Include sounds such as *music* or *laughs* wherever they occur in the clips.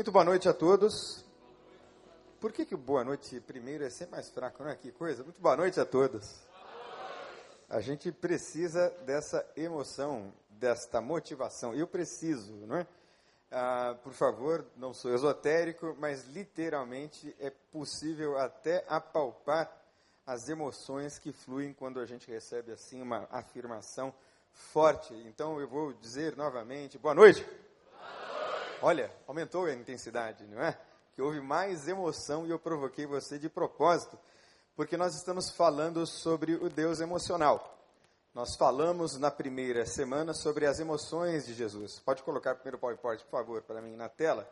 Muito boa noite a todos. Por que, que boa noite primeiro é sempre mais fraco, não é? Que coisa. Muito boa noite a todos. A gente precisa dessa emoção, desta motivação. Eu preciso, não é? Ah, por favor, não sou esotérico, mas literalmente é possível até apalpar as emoções que fluem quando a gente recebe assim uma afirmação forte. Então eu vou dizer novamente, boa noite. Olha, aumentou a intensidade, não é? Que houve mais emoção e eu provoquei você de propósito, porque nós estamos falando sobre o Deus emocional. Nós falamos na primeira semana sobre as emoções de Jesus. Pode colocar o primeiro PowerPoint, por favor, para mim na tela.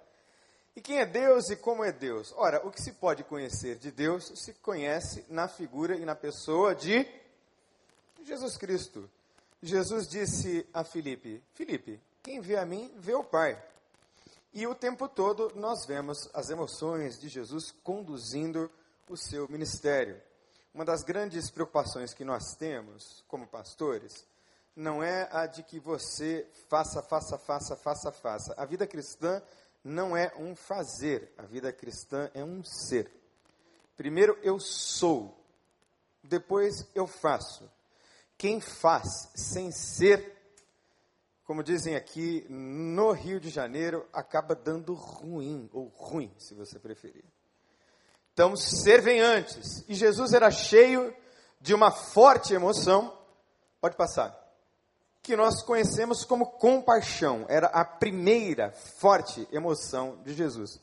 E quem é Deus e como é Deus? Ora, o que se pode conhecer de Deus se conhece na figura e na pessoa de Jesus Cristo. Jesus disse a Filipe: Filipe, quem vê a mim, vê o Pai. E o tempo todo nós vemos as emoções de Jesus conduzindo o seu ministério. Uma das grandes preocupações que nós temos como pastores não é a de que você faça, faça, faça, faça, faça. A vida cristã não é um fazer, a vida cristã é um ser. Primeiro eu sou, depois eu faço. Quem faz sem ser como dizem aqui, no Rio de Janeiro, acaba dando ruim, ou ruim, se você preferir. Então, servem antes. E Jesus era cheio de uma forte emoção, pode passar, que nós conhecemos como compaixão. Era a primeira forte emoção de Jesus.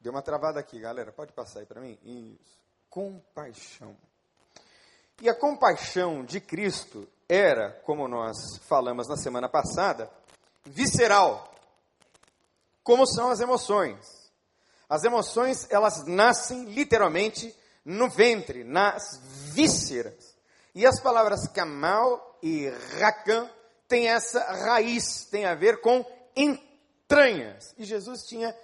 Deu uma travada aqui, galera. Pode passar aí para mim? Isso. Compaixão. E a compaixão de Cristo era, como nós falamos na semana passada, visceral. Como são as emoções? As emoções, elas nascem literalmente no ventre, nas vísceras. E as palavras kamal e rakan têm essa raiz, tem a ver com entranhas. E Jesus tinha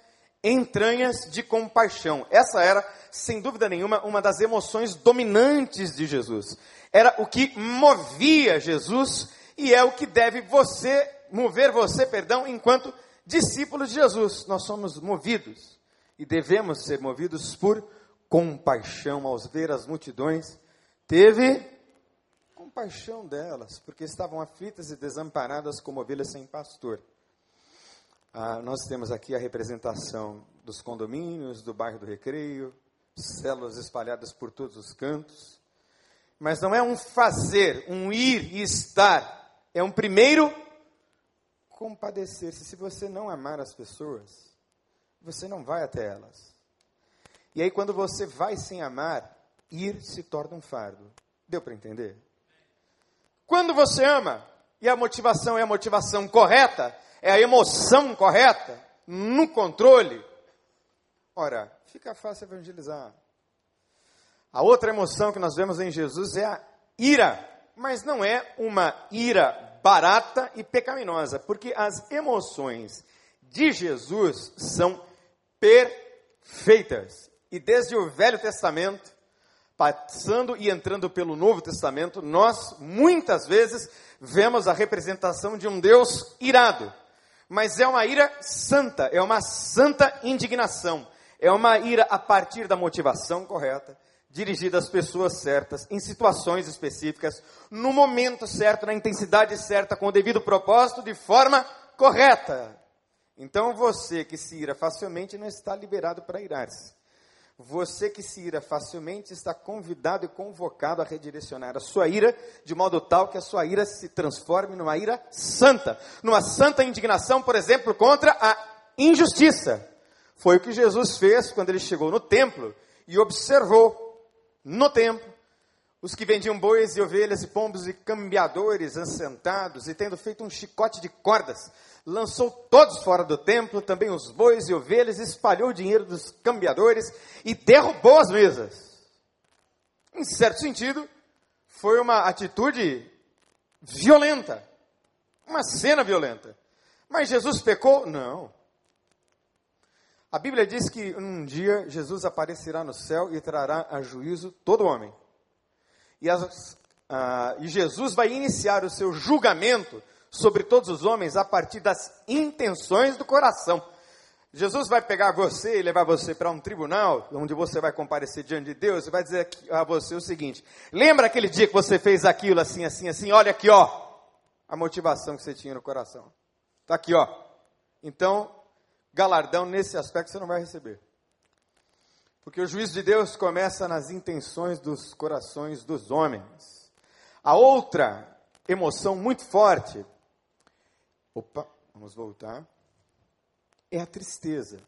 entranhas de compaixão. Essa era, sem dúvida nenhuma, uma das emoções dominantes de Jesus era o que movia Jesus e é o que deve você mover você, perdão, enquanto discípulos de Jesus. Nós somos movidos e devemos ser movidos por compaixão aos ver as multidões. Teve compaixão delas, porque estavam aflitas e desamparadas como ovelhas sem pastor. Ah, nós temos aqui a representação dos condomínios, do bairro do Recreio, células espalhadas por todos os cantos. Mas não é um fazer, um ir e estar. É um primeiro compadecer-se. Se você não amar as pessoas, você não vai até elas. E aí, quando você vai sem amar, ir se torna um fardo. Deu para entender? Quando você ama, e a motivação é a motivação correta, é a emoção correta, no controle, ora, fica fácil evangelizar. A outra emoção que nós vemos em Jesus é a ira, mas não é uma ira barata e pecaminosa, porque as emoções de Jesus são perfeitas. E desde o Velho Testamento, passando e entrando pelo Novo Testamento, nós muitas vezes vemos a representação de um Deus irado. Mas é uma ira santa, é uma santa indignação, é uma ira a partir da motivação correta, dirigida às pessoas certas, em situações específicas, no momento certo, na intensidade certa, com o devido propósito, de forma correta. Então você que se ira facilmente não está liberado para irar-se. Você que se ira facilmente está convidado e convocado a redirecionar a sua ira de modo tal que a sua ira se transforme numa ira santa, numa santa indignação, por exemplo, contra a injustiça. Foi o que Jesus fez quando ele chegou no templo e observou no templo, os que vendiam bois e ovelhas e pombos e cambiadores assentados, e tendo feito um chicote de cordas, lançou todos fora do templo, também os bois e ovelhas, espalhou o dinheiro dos cambiadores e derrubou as mesas. Em certo sentido, foi uma atitude violenta, uma cena violenta. Mas Jesus pecou? Não. A Bíblia diz que um dia Jesus aparecerá no céu e trará a juízo todo homem. E, as, ah, e Jesus vai iniciar o seu julgamento sobre todos os homens a partir das intenções do coração. Jesus vai pegar você e levar você para um tribunal, onde você vai comparecer diante de Deus, e vai dizer a você o seguinte: lembra aquele dia que você fez aquilo assim, assim, assim? Olha aqui, ó, a motivação que você tinha no coração. Está aqui, ó. Então, galardão nesse aspecto você não vai receber. Porque o juízo de Deus começa nas intenções dos corações dos homens. A outra emoção muito forte. Opa, vamos voltar é a tristeza,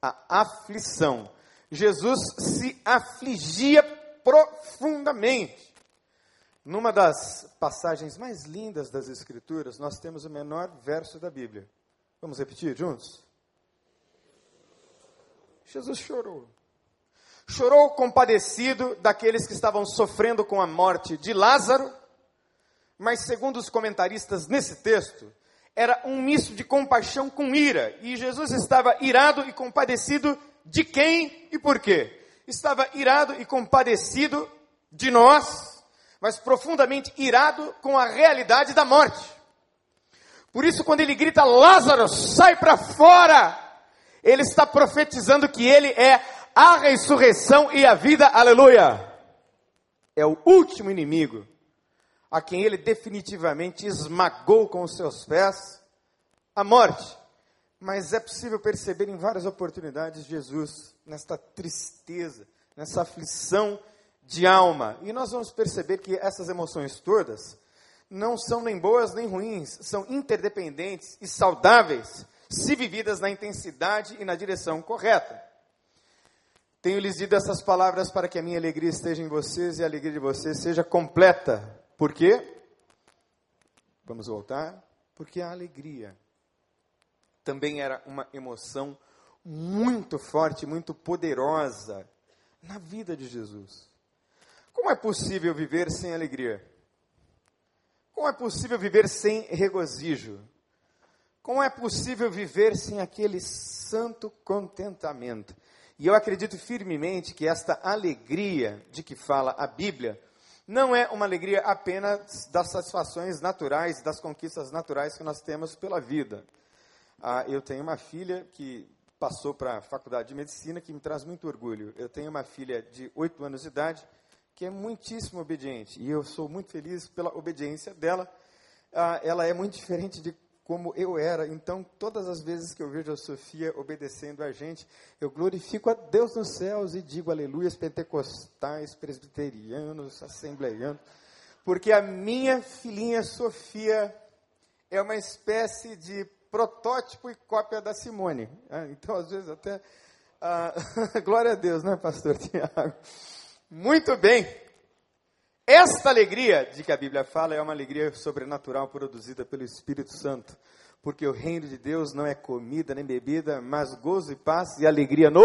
a aflição. Jesus se afligia profundamente. Numa das passagens mais lindas das Escrituras, nós temos o menor verso da Bíblia. Vamos repetir juntos? Jesus chorou. Chorou compadecido daqueles que estavam sofrendo com a morte de Lázaro, mas, segundo os comentaristas nesse texto, era um misto de compaixão com ira. E Jesus estava irado e compadecido de quem e por quê? Estava irado e compadecido de nós, mas profundamente irado com a realidade da morte. Por isso, quando ele grita, Lázaro, sai para fora, ele está profetizando que ele é a ressurreição e a vida, aleluia. É o último inimigo a quem ele definitivamente esmagou com os seus pés a morte. Mas é possível perceber em várias oportunidades Jesus nesta tristeza, nessa aflição de alma. E nós vamos perceber que essas emoções todas não são nem boas nem ruins, são interdependentes e saudáveis se vividas na intensidade e na direção correta. Tenho lhes dito essas palavras para que a minha alegria esteja em vocês e a alegria de vocês seja completa. Por quê? Vamos voltar. Porque a alegria também era uma emoção muito forte, muito poderosa na vida de Jesus. Como é possível viver sem alegria? Como é possível viver sem regozijo? Como é possível viver sem aquele santo contentamento? E eu acredito firmemente que esta alegria de que fala a Bíblia não é uma alegria apenas das satisfações naturais, das conquistas naturais que nós temos pela vida. Ah, eu tenho uma filha que passou para a faculdade de medicina, que me traz muito orgulho. Eu tenho uma filha de 8 anos de idade, que é muitíssimo obediente, e eu sou muito feliz pela obediência dela. Ah, ela é muito *laughs* diferente de como eu era. Então, todas as vezes que eu vejo a Sofia obedecendo a gente, eu glorifico a Deus nos céus e digo aleluias pentecostais, presbiterianos, assembleianos, porque a minha filhinha Sofia é uma espécie de protótipo e cópia da Simone. Ah, então, às vezes, até. Ah, *laughs* glória a Deus, né, pastor Tiago? Muito bem. Esta alegria de que a Bíblia fala é uma alegria sobrenatural produzida pelo Espírito Santo. Porque o reino de Deus não é comida nem bebida, mas gozo e paz e alegria no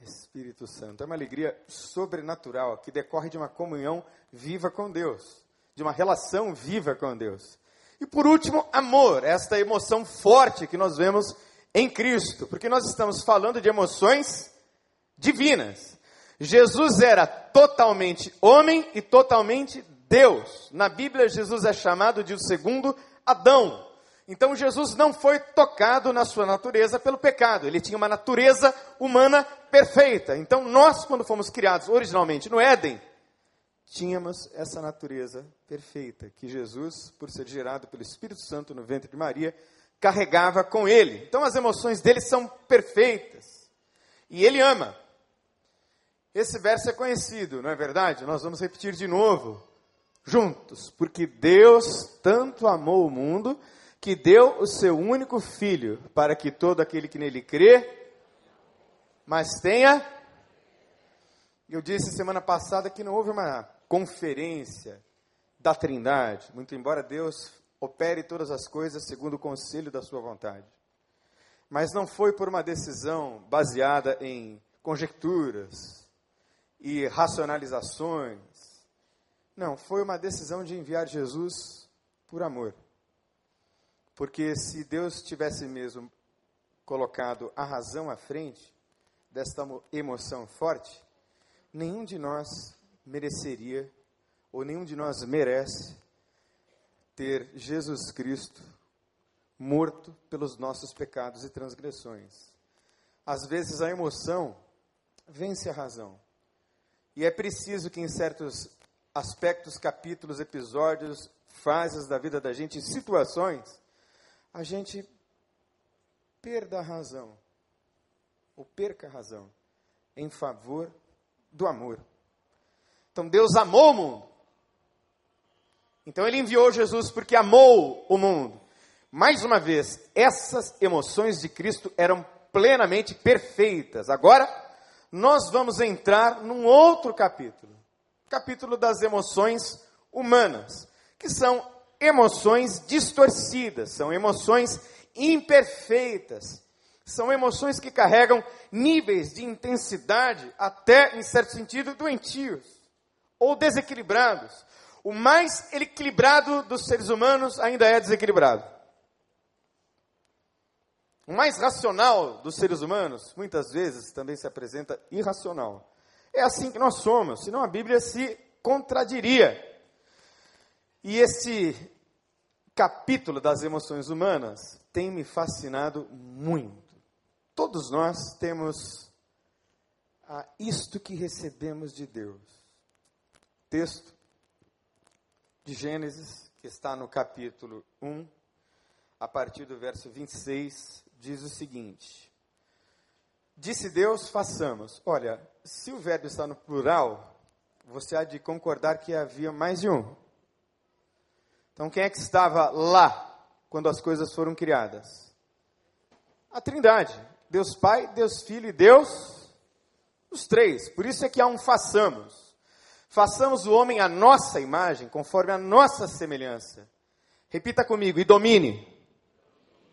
Espírito Santo. É uma alegria sobrenatural que decorre de uma comunhão viva com Deus, de uma relação viva com Deus. E por último, amor, esta emoção forte que nós vemos em Cristo, porque nós estamos falando de emoções divinas. Jesus era totalmente homem e totalmente Deus. Na Bíblia, Jesus é chamado de o segundo Adão. Então, Jesus não foi tocado na sua natureza pelo pecado, ele tinha uma natureza humana perfeita. Então, nós, quando fomos criados originalmente no Éden, tínhamos essa natureza perfeita que Jesus, por ser gerado pelo Espírito Santo no ventre de Maria, carregava com ele. Então, as emoções dele são perfeitas. E ele ama. Esse verso é conhecido, não é verdade? Nós vamos repetir de novo, juntos. Porque Deus tanto amou o mundo que deu o seu único filho, para que todo aquele que nele crê, mas tenha. Eu disse semana passada que não houve uma conferência da Trindade, muito embora Deus opere todas as coisas segundo o conselho da sua vontade. Mas não foi por uma decisão baseada em conjecturas, e racionalizações. Não, foi uma decisão de enviar Jesus por amor. Porque se Deus tivesse mesmo colocado a razão à frente desta emoção forte, nenhum de nós mereceria, ou nenhum de nós merece, ter Jesus Cristo morto pelos nossos pecados e transgressões. Às vezes a emoção vence a razão. E é preciso que em certos aspectos, capítulos, episódios, fases da vida da gente, situações, a gente perda a razão, ou perca a razão, em favor do amor. Então Deus amou o mundo. Então ele enviou Jesus porque amou o mundo. Mais uma vez, essas emoções de Cristo eram plenamente perfeitas. Agora, nós vamos entrar num outro capítulo capítulo das emoções humanas, que são emoções distorcidas, são emoções imperfeitas, são emoções que carregam níveis de intensidade, até em certo sentido, doentios ou desequilibrados. O mais equilibrado dos seres humanos ainda é desequilibrado. O mais racional dos seres humanos, muitas vezes, também se apresenta irracional. É assim que nós somos, senão a Bíblia se contradiria. E esse capítulo das emoções humanas tem me fascinado muito. Todos nós temos a isto que recebemos de Deus. Texto de Gênesis, que está no capítulo 1, a partir do verso 26, diz o seguinte: Disse Deus, façamos. Olha, se o verbo está no plural, você há de concordar que havia mais de um. Então, quem é que estava lá quando as coisas foram criadas? A Trindade. Deus Pai, Deus Filho e Deus, os três. Por isso é que há um façamos. Façamos o homem à nossa imagem, conforme a nossa semelhança. Repita comigo, e domine.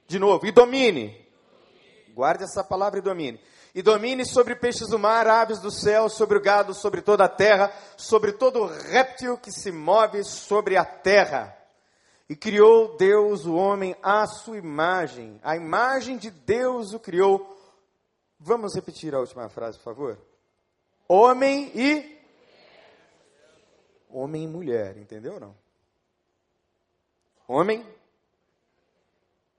De novo, e domine. Guarde essa palavra e domine e domine sobre peixes do mar, aves do céu, sobre o gado, sobre toda a terra, sobre todo réptil que se move sobre a terra. E criou Deus o homem à sua imagem, a imagem de Deus o criou. Vamos repetir a última frase, por favor? Homem e homem e mulher, entendeu ou não? Homem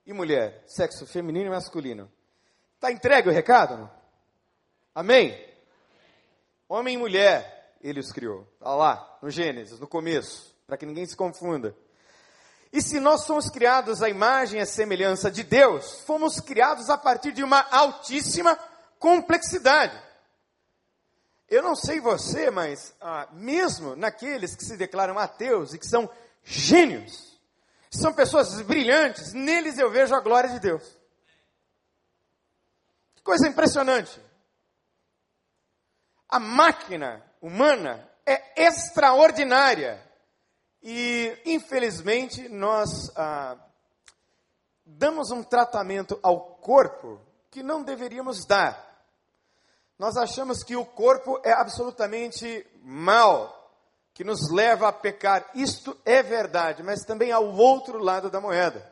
e mulher, sexo feminino e masculino. Está entregue o recado? Não? Amém? Homem e mulher, ele os criou. Está lá, no Gênesis, no começo, para que ninguém se confunda. E se nós somos criados à imagem e à semelhança de Deus, fomos criados a partir de uma altíssima complexidade. Eu não sei você, mas ah, mesmo naqueles que se declaram ateus e que são gênios, são pessoas brilhantes, neles eu vejo a glória de Deus. Que coisa impressionante. A máquina humana é extraordinária. E, infelizmente, nós ah, damos um tratamento ao corpo que não deveríamos dar. Nós achamos que o corpo é absolutamente mal, que nos leva a pecar. Isto é verdade, mas também há o outro lado da moeda.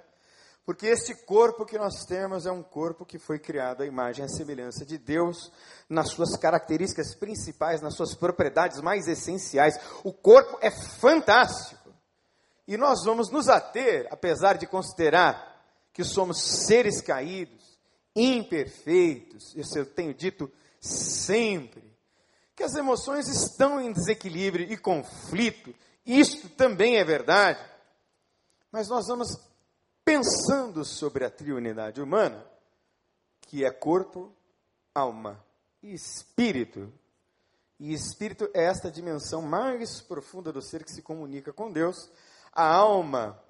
Porque este corpo que nós temos é um corpo que foi criado à imagem e à semelhança de Deus, nas suas características principais, nas suas propriedades mais essenciais. O corpo é fantástico. E nós vamos nos ater, apesar de considerar que somos seres caídos, imperfeitos, isso eu tenho dito sempre, que as emoções estão em desequilíbrio e conflito, isto também é verdade. Mas nós vamos pensando sobre a triunidade humana, que é corpo, alma e espírito. E espírito é esta dimensão mais profunda do ser que se comunica com Deus. A alma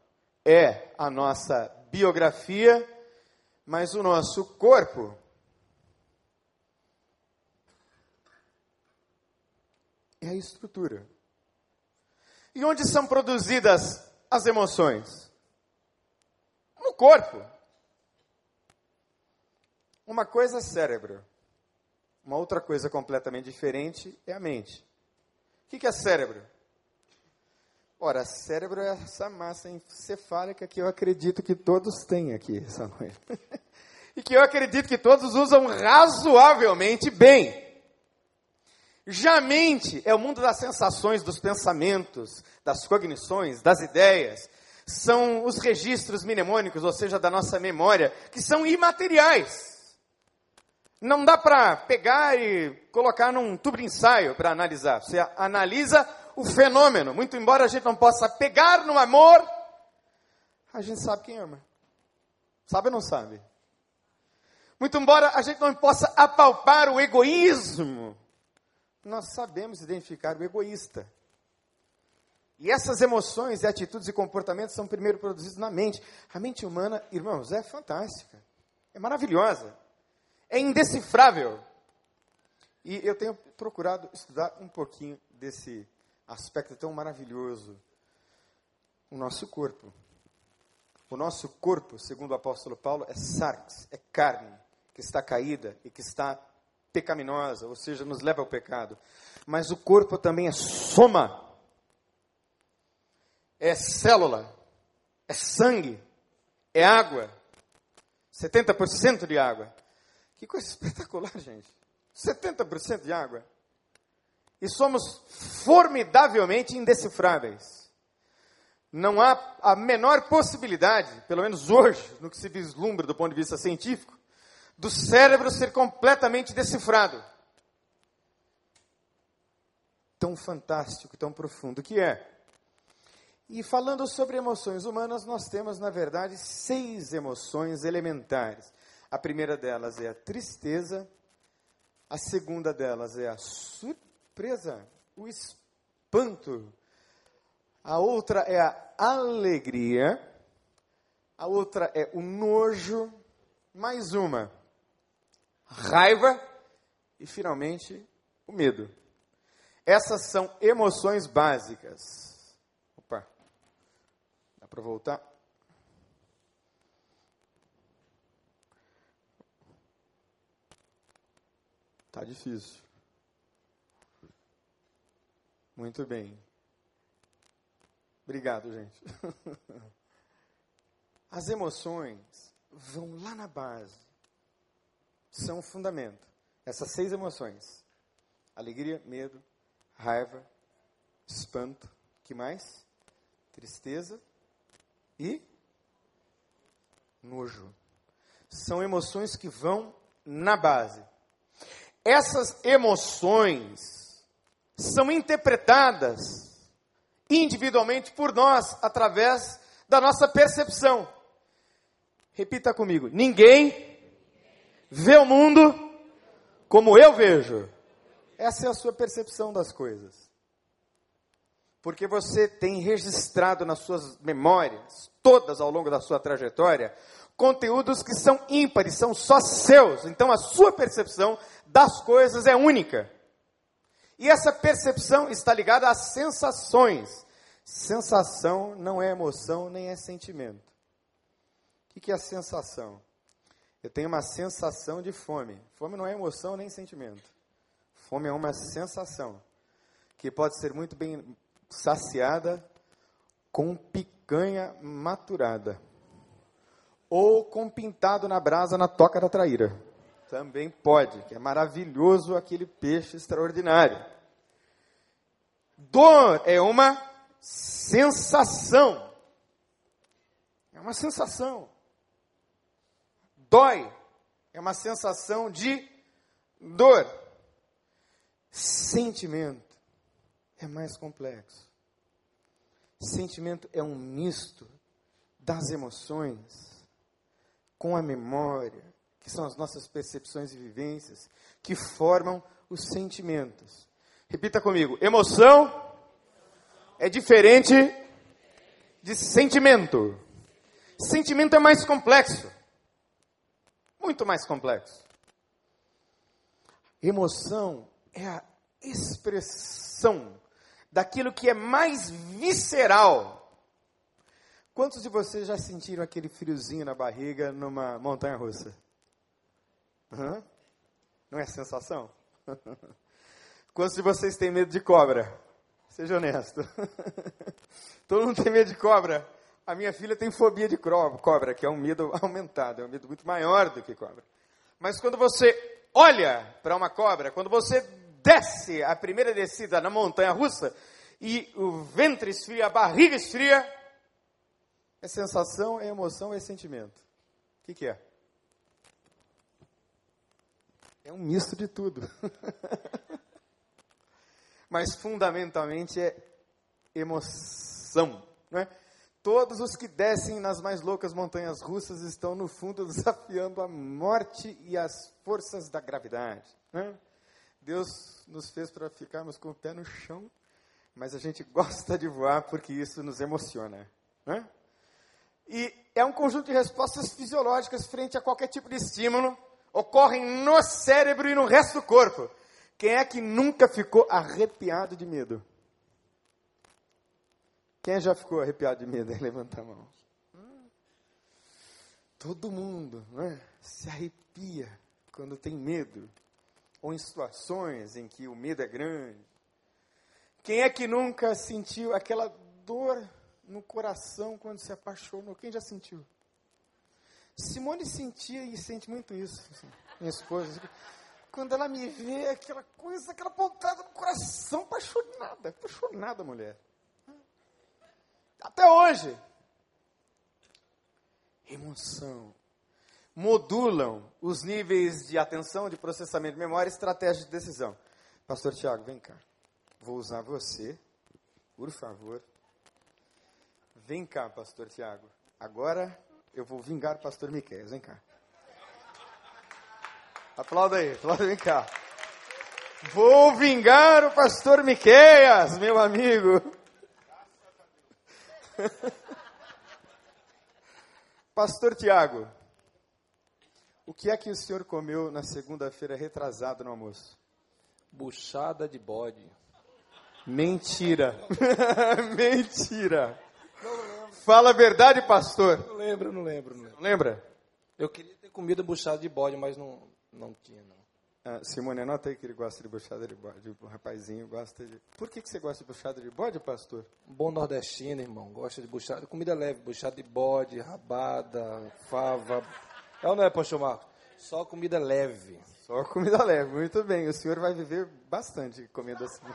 é a nossa biografia, mas o nosso corpo é a estrutura. E onde são produzidas as emoções? no corpo. Uma coisa é cérebro, uma outra coisa completamente diferente é a mente. O que é cérebro? Ora, cérebro é essa massa encefálica que eu acredito que todos têm aqui *laughs* essa noite. e que eu acredito que todos usam razoavelmente bem. Já a mente é o mundo das sensações, dos pensamentos, das cognições, das ideias, são os registros mnemônicos, ou seja, da nossa memória, que são imateriais. Não dá para pegar e colocar num tubo de ensaio para analisar. Você analisa o fenômeno. Muito embora a gente não possa pegar no amor, a gente sabe quem ama. Sabe ou não sabe? Muito embora a gente não possa apalpar o egoísmo, nós sabemos identificar o egoísta. E essas emoções, atitudes e comportamentos são primeiro produzidos na mente. A mente humana, irmãos, é fantástica. É maravilhosa. É indecifrável. E eu tenho procurado estudar um pouquinho desse aspecto tão maravilhoso. O nosso corpo. O nosso corpo, segundo o apóstolo Paulo, é sarx, é carne, que está caída e que está pecaminosa, ou seja, nos leva ao pecado. Mas o corpo também é soma é célula, é sangue, é água. 70% de água. Que coisa *laughs* espetacular, gente. 70% de água. E somos formidavelmente indecifráveis. Não há a menor possibilidade, pelo menos hoje, no que se vislumbra do ponto de vista científico, do cérebro ser completamente decifrado. Tão fantástico, tão profundo que é. E falando sobre emoções humanas, nós temos, na verdade, seis emoções elementares. A primeira delas é a tristeza, a segunda delas é a surpresa, o espanto, a outra é a alegria, a outra é o nojo, mais uma, raiva e, finalmente, o medo. Essas são emoções básicas para voltar. Tá difícil. Muito bem. Obrigado, gente. *laughs* As emoções vão lá na base. São o fundamento. Essas seis emoções: alegria, medo, raiva, espanto, que mais? Tristeza, e nojo. São emoções que vão na base. Essas emoções são interpretadas individualmente por nós através da nossa percepção. Repita comigo: ninguém vê o mundo como eu vejo. Essa é a sua percepção das coisas. Porque você tem registrado nas suas memórias, todas ao longo da sua trajetória, conteúdos que são ímpares, são só seus. Então a sua percepção das coisas é única. E essa percepção está ligada às sensações. Sensação não é emoção nem é sentimento. O que é a sensação? Eu tenho uma sensação de fome. Fome não é emoção nem sentimento. Fome é uma sensação que pode ser muito bem saciada com picanha maturada. Ou com pintado na brasa na toca da traíra. Também pode, que é maravilhoso aquele peixe extraordinário. Dor é uma sensação. É uma sensação. Dói é uma sensação de dor. Sentimento é mais complexo. Sentimento é um misto das emoções com a memória, que são as nossas percepções e vivências, que formam os sentimentos. Repita comigo: emoção é diferente de sentimento. Sentimento é mais complexo. Muito mais complexo. Emoção é a expressão daquilo que é mais visceral. Quantos de vocês já sentiram aquele friozinho na barriga numa montanha russa? Hã? Não é sensação? *laughs* Quantos de vocês têm medo de cobra? Seja honesto. *laughs* Todo mundo tem medo de cobra. A minha filha tem fobia de cobra, que é um medo *laughs* aumentado, é um medo muito maior do que cobra. Mas quando você olha para uma cobra, quando você desce a primeira descida na montanha russa e o ventre esfria, a barriga esfria, É sensação, é emoção, é sentimento. O que, que é? É um misto de tudo. *laughs* Mas fundamentalmente é emoção. Não é? Todos os que descem nas mais loucas montanhas russas estão, no fundo, *laughs* desafiando a morte e as forças da gravidade. É? Deus nos fez para ficarmos com o pé no chão, mas a gente *laughs* gosta de voar porque isso nos emociona. É? E é um conjunto de respostas fisiológicas frente a qualquer tipo de estímulo, ocorrem no cérebro e no resto do corpo. Quem é que nunca ficou arrepiado de medo? Quem já ficou arrepiado de medo? *laughs* Levanta a mão. Todo mundo né, se arrepia quando tem medo, ou em situações em que o medo é grande. Quem é que nunca sentiu aquela dor no coração quando se apaixonou? Quem já sentiu? Simone sentia e sente muito isso, *laughs* minha esposa. Quando ela me vê, aquela coisa, aquela pontada no coração, apaixonada, apaixonada, mulher. Até hoje. Emoção. Modulam os níveis de atenção, de processamento de memória e estratégia de decisão. Pastor Tiago, vem cá. Vou usar você, por favor. Vem cá, pastor Tiago. Agora eu vou vingar o pastor Miquel. Vem cá. Aplauda aí, aplauda, vem cá. Vou vingar o pastor Miqueias, meu amigo. *laughs* Pastor Tiago, o que é que o senhor comeu na segunda-feira retrasado no almoço? Buchada de bode. Mentira. *laughs* Mentira. Fala a verdade, pastor. Não lembro, não lembro, não lembro. Lembra? Eu queria ter comido buchada de bode, mas não, não tinha, não. Ah, Simone, anota aí que ele gosta de buchada de bode. O rapazinho gosta de. Por que, que você gosta de buchada de bode, pastor? Bom nordestino, irmão. Gosta de buchada. Comida leve, buchada de bode, rabada, fava. É ou não é, Pancho Marcos? Só comida leve. Só comida leve, muito bem. O senhor vai viver bastante comendo assim.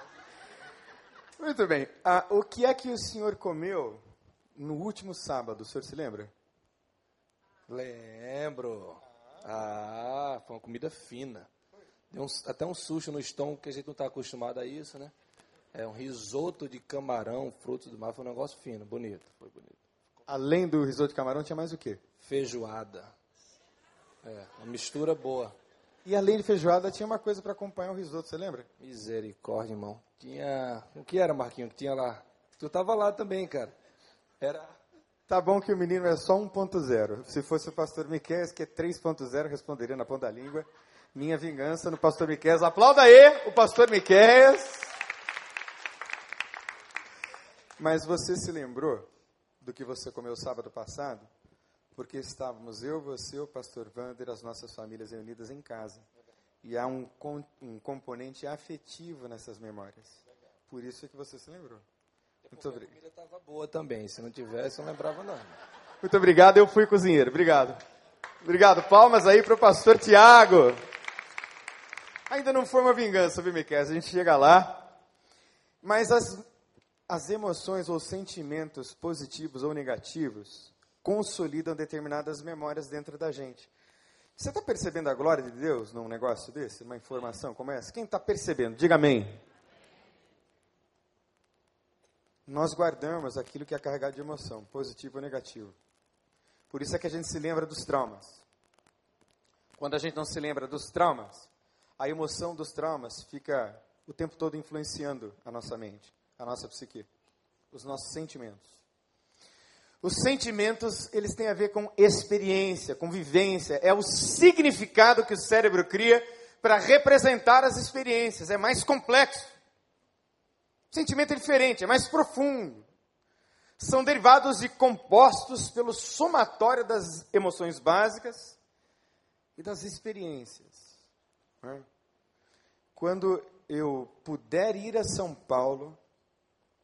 Muito bem. Ah, o que é que o senhor comeu no último sábado? O senhor se lembra? Lembro. Ah, foi uma comida fina. Deu um, até um susto no estômago, que a gente não está acostumado a isso, né? É um risoto de camarão, frutos do mar, foi um negócio fino, bonito, foi bonito. Além do risoto de camarão, tinha mais o quê? Feijoada. É, uma mistura boa. E além de feijoada, tinha uma coisa para acompanhar o risoto, você lembra? Misericórdia, irmão. Tinha. O que era, Marquinho, que tinha lá? Tu tava lá também, cara. Era. Tá bom que o menino é só 1.0. Se fosse o pastor Miquel, que é 3.0, responderia na ponta da língua. Minha vingança no pastor Miquel. Aplauda aí o pastor Miquel. Mas você se lembrou do que você comeu sábado passado? Porque estávamos eu, você, o pastor Wander, as nossas famílias reunidas em casa. E há um, um componente afetivo nessas memórias. Por isso é que você se lembrou. Muito obrigado. A comida estava boa também. Se não tivesse, eu não lembrava não. Muito obrigado, eu fui cozinheiro. Obrigado. Obrigado. Palmas aí para o pastor Tiago. Ainda não foi uma vingança, viu, Miquel? A gente chega lá. Mas as, as emoções ou sentimentos positivos ou negativos consolidam determinadas memórias dentro da gente. Você está percebendo a glória de Deus num negócio desse? Uma informação como essa? Quem está percebendo? Diga amém. Nós guardamos aquilo que é carregado de emoção, positivo ou negativo. Por isso é que a gente se lembra dos traumas. Quando a gente não se lembra dos traumas, a emoção dos traumas fica o tempo todo influenciando a nossa mente, a nossa psique, os nossos sentimentos. Os sentimentos, eles têm a ver com experiência, com vivência, é o significado que o cérebro cria para representar as experiências, é mais complexo. O sentimento é diferente, é mais profundo. São derivados e compostos pelo somatório das emoções básicas e das experiências. Né? Quando eu puder ir a São Paulo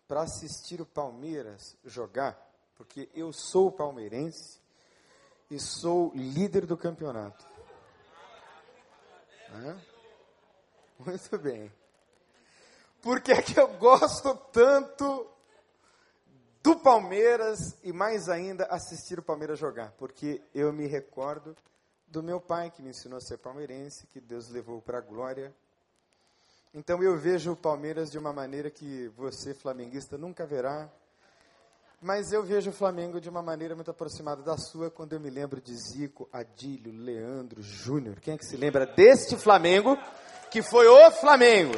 para assistir o Palmeiras jogar, porque eu sou palmeirense e sou líder do campeonato. Muito bem. Por que é que eu gosto tanto do Palmeiras e mais ainda assistir o Palmeiras jogar, porque eu me recordo do meu pai que me ensinou a ser palmeirense, que Deus levou para a glória. Então eu vejo o Palmeiras de uma maneira que você, flamenguista, nunca verá. Mas eu vejo o Flamengo de uma maneira muito aproximada da sua, quando eu me lembro de Zico, Adílio, Leandro, Júnior. Quem é que se lembra deste Flamengo, que foi o Flamengo?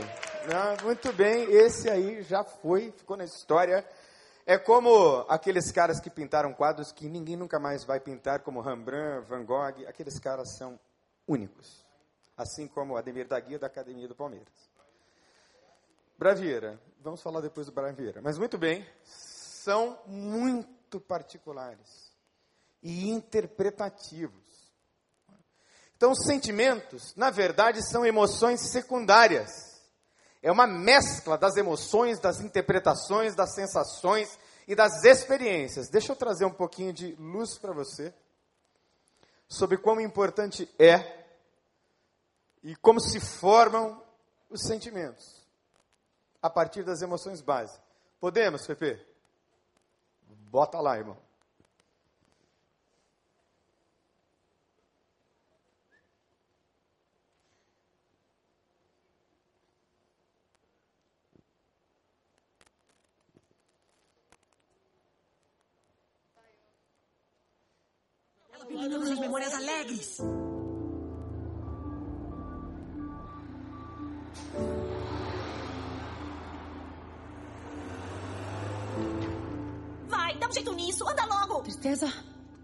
Ah, muito bem, esse aí já foi, ficou na história. É como aqueles caras que pintaram quadros que ninguém nunca mais vai pintar, como Rembrandt, Van Gogh. Aqueles caras são únicos. Assim como Ademir da Guia da Academia do Palmeiras. Bravieira, vamos falar depois do Bravieira. Mas muito bem, são muito particulares e interpretativos. Então, os sentimentos, na verdade, são emoções secundárias. É uma mescla das emoções, das interpretações, das sensações e das experiências. Deixa eu trazer um pouquinho de luz para você sobre como importante é e como se formam os sentimentos a partir das emoções básicas. Podemos, Pepe? Bota lá, irmão. Ela as memórias alegres. um jeito nisso. Anda logo. Tristeza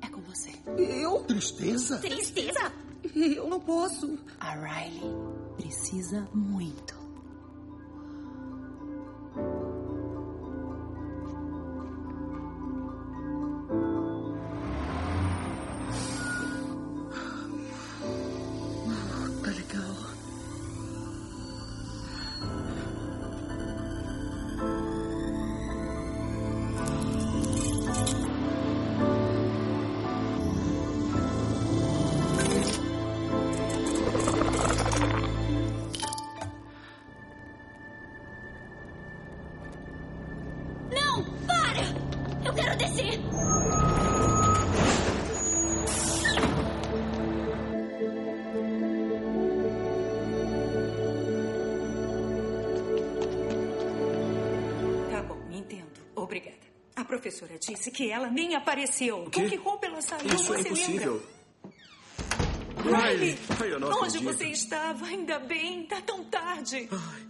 é com você. Eu? Tristeza? Tristeza? Eu não posso. A Riley precisa muito. Professora disse que ela nem apareceu. O que roupa ela saiu? Isso é você é impossível. Lembra? Riley, onde acredito. você estava? Ainda bem, tá tão tarde. Ai,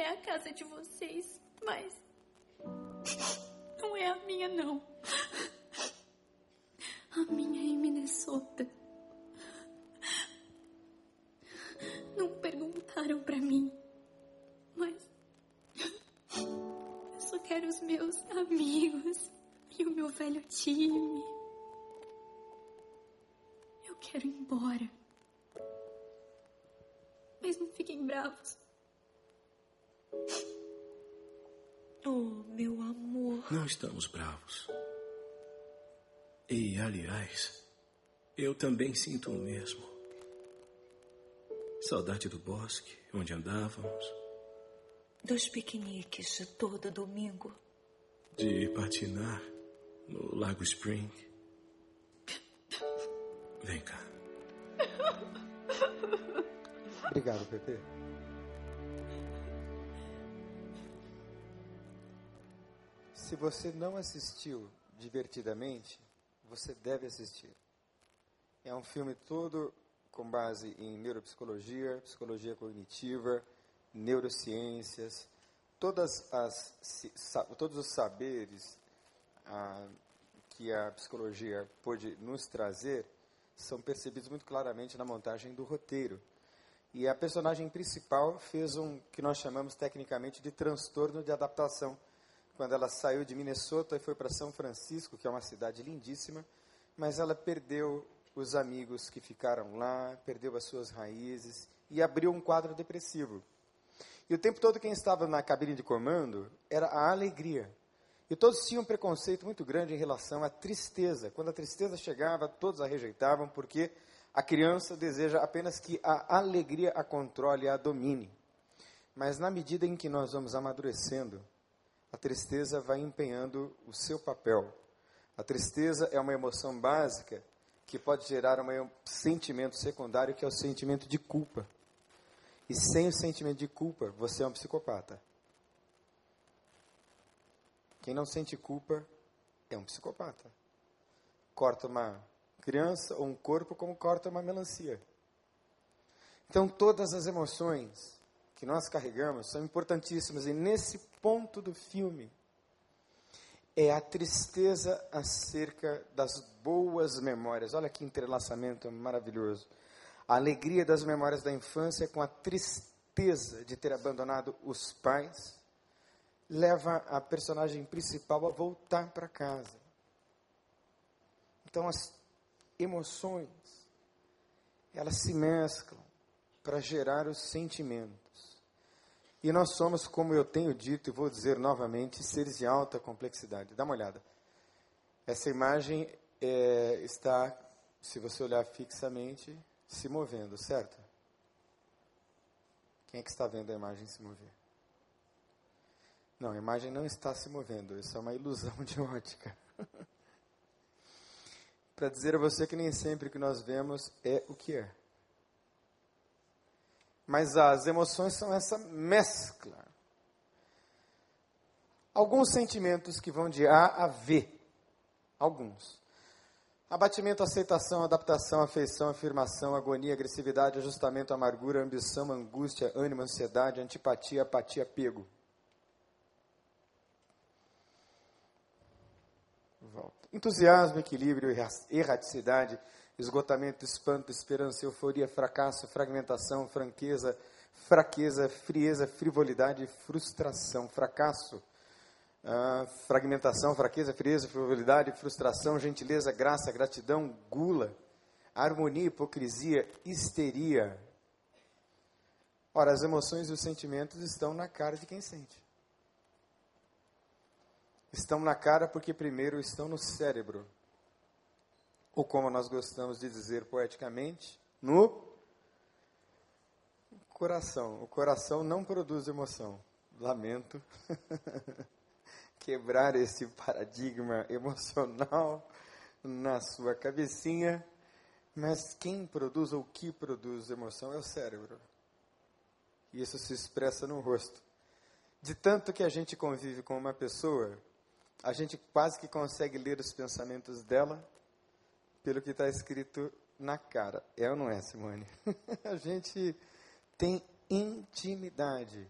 é a casa de vocês, mas estamos bravos. E, aliás, eu também sinto o mesmo. Saudade do bosque, onde andávamos, Dos piqueniques de todo domingo. de patinar no Lago Spring. Vem cá. Obrigado, Pepe. Se você não assistiu divertidamente, você deve assistir. É um filme todo com base em neuropsicologia, psicologia cognitiva, neurociências, todas as, todos os saberes ah, que a psicologia pôde nos trazer são percebidos muito claramente na montagem do roteiro. E a personagem principal fez um que nós chamamos tecnicamente de transtorno de adaptação. Quando ela saiu de Minnesota e foi para São Francisco, que é uma cidade lindíssima, mas ela perdeu os amigos que ficaram lá, perdeu as suas raízes e abriu um quadro depressivo. E o tempo todo quem estava na cabine de comando era a alegria. E todos tinham um preconceito muito grande em relação à tristeza. Quando a tristeza chegava, todos a rejeitavam, porque a criança deseja apenas que a alegria a controle, a domine. Mas na medida em que nós vamos amadurecendo, a tristeza vai empenhando o seu papel. A tristeza é uma emoção básica que pode gerar um sentimento secundário, que é o sentimento de culpa. E sem o sentimento de culpa, você é um psicopata. Quem não sente culpa é um psicopata. Corta uma criança ou um corpo como corta uma melancia. Então, todas as emoções que nós carregamos são importantíssimas. E nesse ponto do filme, é a tristeza acerca das boas memórias. Olha que entrelaçamento maravilhoso. A alegria das memórias da infância com a tristeza de ter abandonado os pais leva a personagem principal a voltar para casa. Então as emoções elas se mesclam para gerar os sentimentos. E nós somos, como eu tenho dito e vou dizer novamente, seres de alta complexidade. Dá uma olhada. Essa imagem é, está, se você olhar fixamente, se movendo, certo? Quem é que está vendo a imagem se mover? Não, a imagem não está se movendo, isso é uma ilusão de ótica. *laughs* Para dizer a você que nem sempre o que nós vemos é o que é. Mas as emoções são essa mescla. Alguns sentimentos que vão de A a V. Alguns. Abatimento, aceitação, adaptação, afeição, afirmação, agonia, agressividade, ajustamento, amargura, ambição, angústia, ânimo, ansiedade, antipatia, apatia, apego. Volta. Entusiasmo, equilíbrio, erraticidade, esgotamento, espanto, esperança, euforia, fracasso, fragmentação, franqueza, fraqueza, frieza, frivolidade, frustração, fracasso, ah, fragmentação, fraqueza, frieza, frivolidade, frustração, gentileza, graça, gratidão, gula, harmonia, hipocrisia, histeria. Ora, as emoções e os sentimentos estão na cara de quem sente. Estão na cara porque primeiro estão no cérebro ou como nós gostamos de dizer poeticamente, no coração. O coração não produz emoção. Lamento *laughs* quebrar esse paradigma emocional na sua cabecinha, mas quem produz ou que produz emoção é o cérebro. E isso se expressa no rosto. De tanto que a gente convive com uma pessoa, a gente quase que consegue ler os pensamentos dela pelo que está escrito na cara. É ou não é, Simone? *laughs* a gente tem intimidade.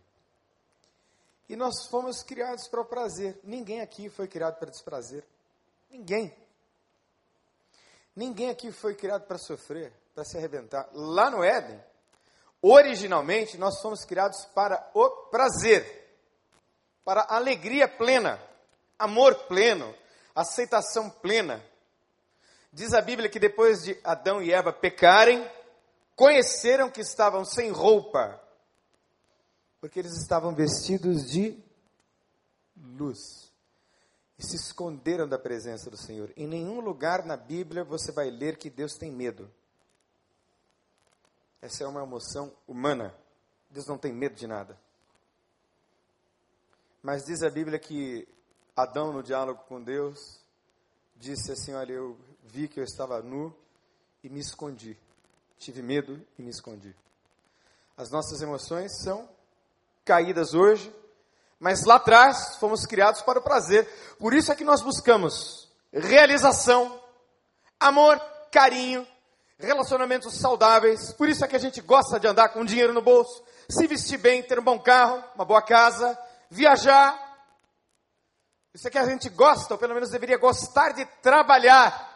E nós fomos criados para o prazer. Ninguém aqui foi criado para desprazer. Ninguém. Ninguém aqui foi criado para sofrer, para se arrebentar. Lá no Éden, originalmente, nós fomos criados para o prazer, para alegria plena, amor pleno, aceitação plena. Diz a Bíblia que depois de Adão e Eva pecarem, conheceram que estavam sem roupa, porque eles estavam vestidos de luz e se esconderam da presença do Senhor. Em nenhum lugar na Bíblia você vai ler que Deus tem medo. Essa é uma emoção humana. Deus não tem medo de nada. Mas diz a Bíblia que Adão, no diálogo com Deus, disse assim: Olha, eu vi que eu estava nu e me escondi. Tive medo e me escondi. As nossas emoções são caídas hoje, mas lá atrás fomos criados para o prazer. Por isso é que nós buscamos realização, amor, carinho, relacionamentos saudáveis. Por isso é que a gente gosta de andar com dinheiro no bolso, se vestir bem, ter um bom carro, uma boa casa, viajar. Isso é que a gente gosta, ou pelo menos deveria gostar de trabalhar.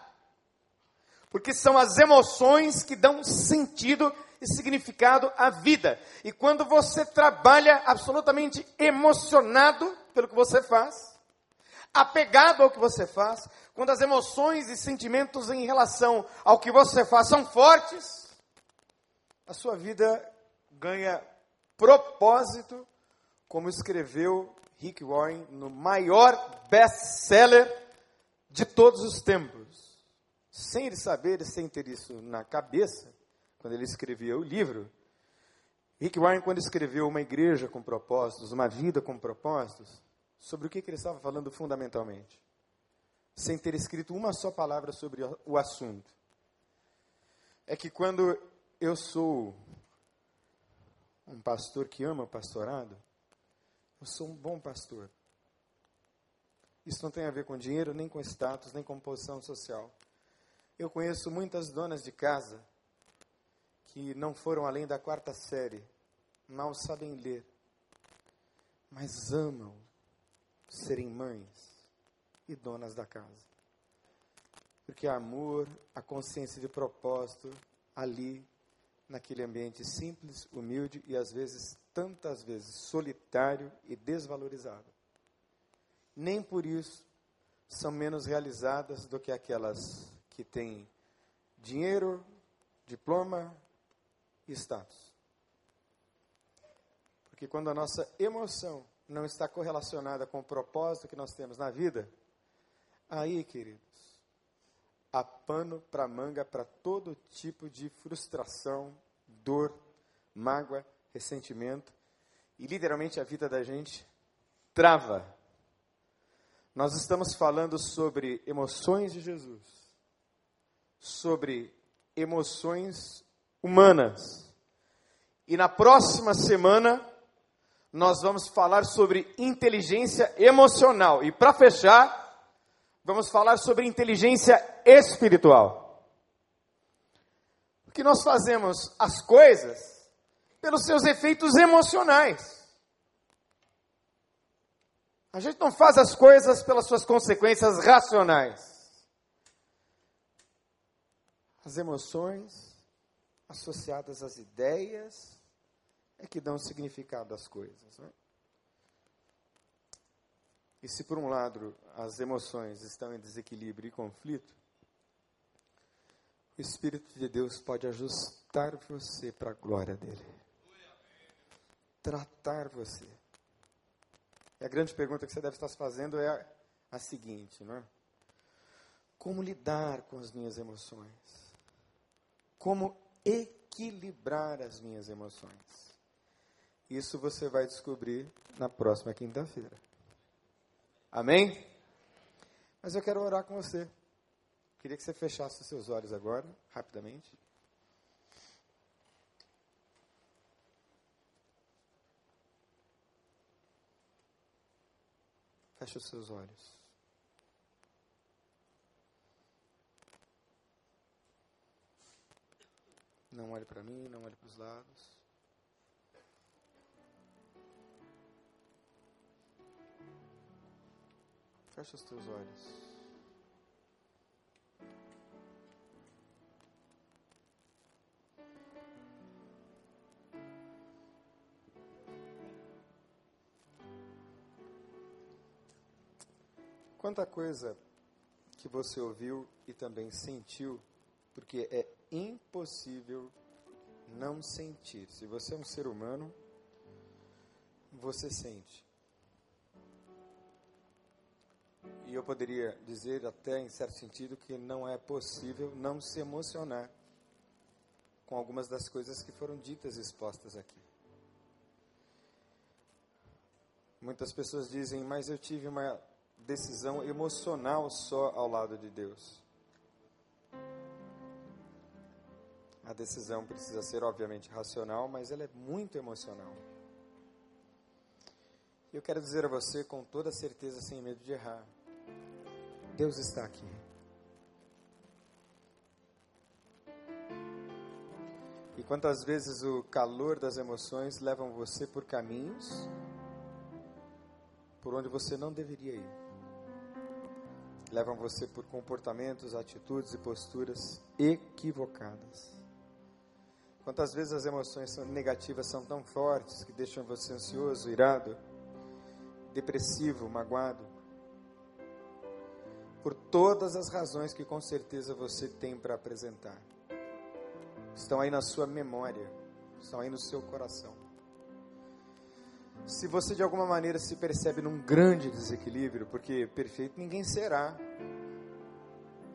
Porque são as emoções que dão sentido e significado à vida. E quando você trabalha absolutamente emocionado pelo que você faz, apegado ao que você faz, quando as emoções e sentimentos em relação ao que você faz são fortes, a sua vida ganha propósito, como escreveu Rick Warren no maior best-seller de todos os tempos. Sem ele saber sem ter isso na cabeça, quando ele escrevia o livro, Rick Warren, quando escreveu Uma Igreja com Propósitos, Uma Vida com Propósitos, sobre o que, que ele estava falando fundamentalmente, sem ter escrito uma só palavra sobre o assunto, é que quando eu sou um pastor que ama o pastorado, eu sou um bom pastor. Isso não tem a ver com dinheiro, nem com status, nem com posição social. Eu conheço muitas donas de casa que não foram além da quarta série, mal sabem ler, mas amam serem mães e donas da casa. Porque há amor, a consciência de propósito ali, naquele ambiente simples, humilde e às vezes, tantas vezes, solitário e desvalorizado. Nem por isso são menos realizadas do que aquelas que têm dinheiro, diploma, e status. Porque quando a nossa emoção não está correlacionada com o propósito que nós temos na vida, aí, queridos, há pano para manga para todo tipo de frustração, dor, mágoa, ressentimento, e literalmente a vida da gente trava. Nós estamos falando sobre emoções de Jesus, sobre emoções humanas. E na próxima semana nós vamos falar sobre inteligência emocional. E para fechar, vamos falar sobre inteligência espiritual. Porque nós fazemos as coisas pelos seus efeitos emocionais. A gente não faz as coisas pelas suas consequências racionais. As emoções associadas às ideias é que dão significado às coisas. Né? E se por um lado as emoções estão em desequilíbrio e conflito, o Espírito de Deus pode ajustar você para a glória dele. Tratar você. E a grande pergunta que você deve estar se fazendo é a, a seguinte, não é? Como lidar com as minhas emoções? Como equilibrar as minhas emoções. Isso você vai descobrir na próxima quinta-feira. Amém? Mas eu quero orar com você. Queria que você fechasse os seus olhos agora, rapidamente. Feche os seus olhos. Não olhe para mim, não olhe para os lados. Fecha os teus olhos. Quanta coisa que você ouviu e também sentiu, porque é impossível não sentir. Se você é um ser humano, você sente. E eu poderia dizer, até em certo sentido, que não é possível não se emocionar com algumas das coisas que foram ditas e expostas aqui. Muitas pessoas dizem, mas eu tive uma decisão emocional só ao lado de Deus. A decisão precisa ser, obviamente, racional, mas ela é muito emocional. Eu quero dizer a você com toda certeza, sem medo de errar: Deus está aqui. E quantas vezes o calor das emoções levam você por caminhos por onde você não deveria ir. Levam você por comportamentos, atitudes e posturas equivocadas. Quantas vezes as emoções negativas são tão fortes que deixam você ansioso, irado, depressivo, magoado? Por todas as razões que com certeza você tem para apresentar. Estão aí na sua memória, estão aí no seu coração. Se você de alguma maneira se percebe num grande desequilíbrio, porque perfeito ninguém será,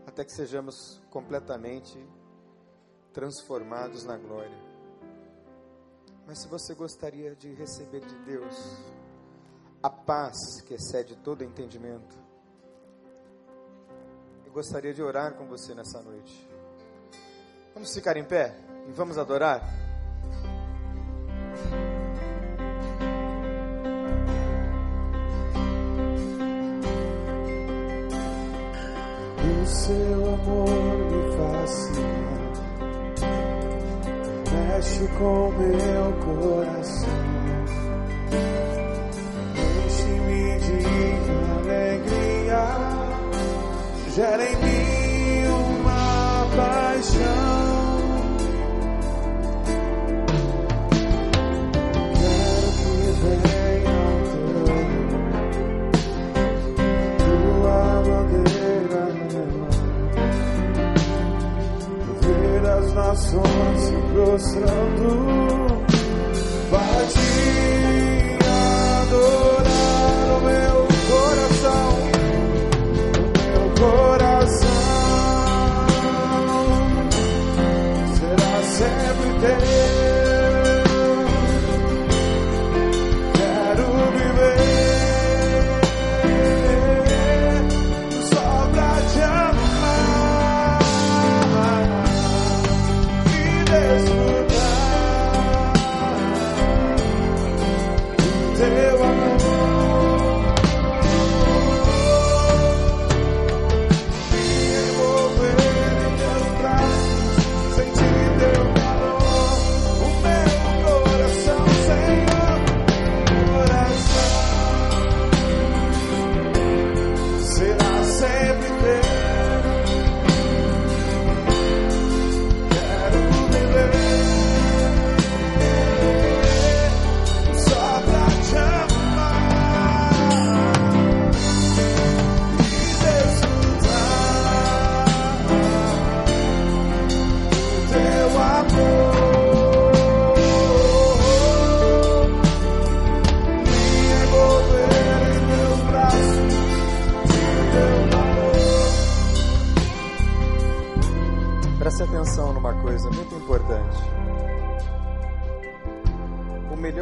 até que sejamos completamente transformados na glória. Mas se você gostaria de receber de Deus a paz que excede todo entendimento, eu gostaria de orar com você nessa noite. Vamos ficar em pé e vamos adorar? O seu amor mexe com meu coração, enche-me de alegria, gera em mim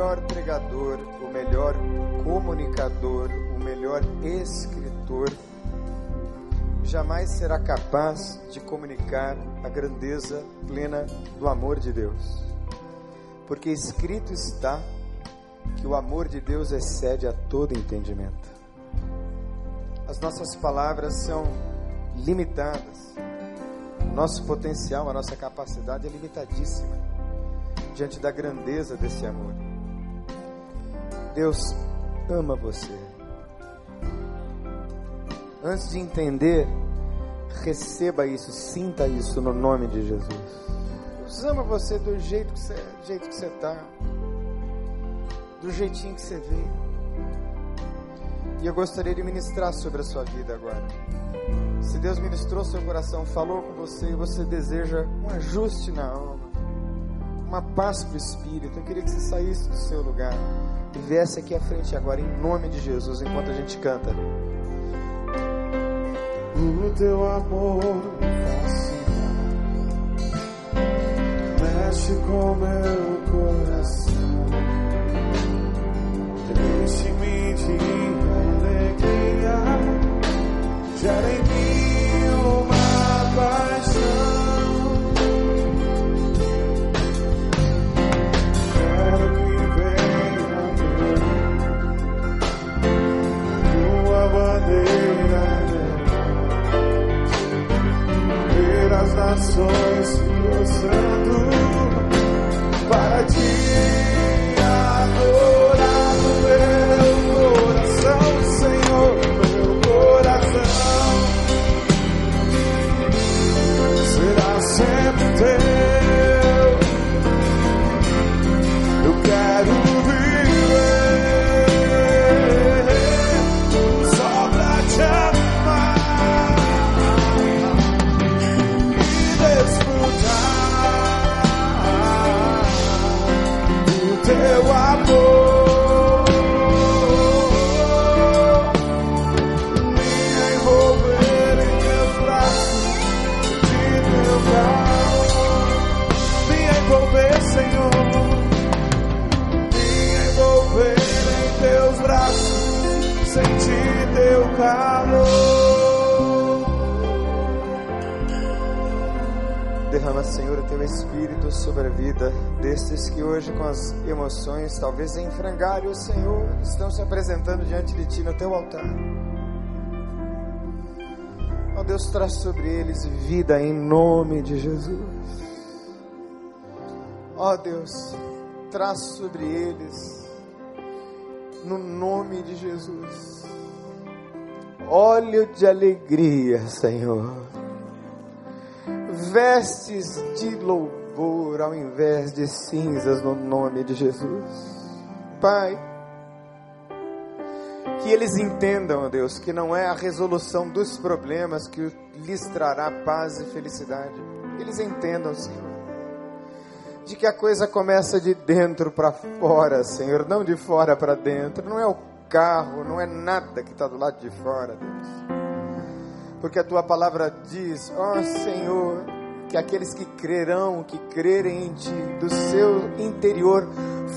melhor pregador, o melhor comunicador, o melhor escritor jamais será capaz de comunicar a grandeza plena do amor de Deus. Porque escrito está que o amor de Deus excede a todo entendimento. As nossas palavras são limitadas. Nosso potencial, a nossa capacidade é limitadíssima diante da grandeza desse amor. Deus ama você. Antes de entender, receba isso, sinta isso no nome de Jesus. Deus ama você do jeito que você, do jeito que você está, do jeitinho que você veio. E eu gostaria de ministrar sobre a sua vida agora. Se Deus ministrou seu coração, falou com você e você deseja um ajuste na alma, uma paz para o espírito, eu queria que você saísse do seu lugar viesse aqui à frente agora, em nome de Jesus, enquanto a gente canta. O teu amor fascina, mexe com meu coração, talvez em frangalho, Senhor, estão se apresentando diante de Ti no teu altar. Ó Deus, traz sobre eles vida em nome de Jesus. Ó Deus, traz sobre eles, no nome de Jesus, óleo de alegria, Senhor vestes de louvor ao invés de cinzas no nome de Jesus. Pai, que eles entendam, ó Deus, que não é a resolução dos problemas que lhes trará paz e felicidade. Que eles entendam, Senhor, de que a coisa começa de dentro para fora, Senhor, não de fora para dentro. Não é o carro, não é nada que está do lado de fora, Deus porque a tua palavra diz, ó Senhor, que aqueles que crerão, que crerem em ti, do seu interior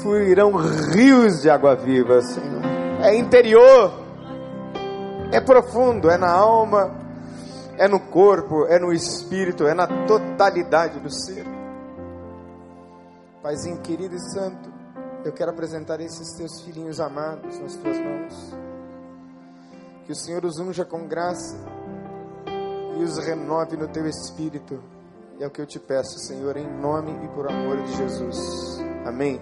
fluirão rios de água viva, Senhor. É interior, é profundo, é na alma, é no corpo, é no espírito, é na totalidade do ser. Paizinho querido e santo, eu quero apresentar esses teus filhinhos amados nas tuas mãos. Que o Senhor os unja com graça e os renove no teu espírito. É o que eu te peço, Senhor, em nome e por amor de Jesus. Amém.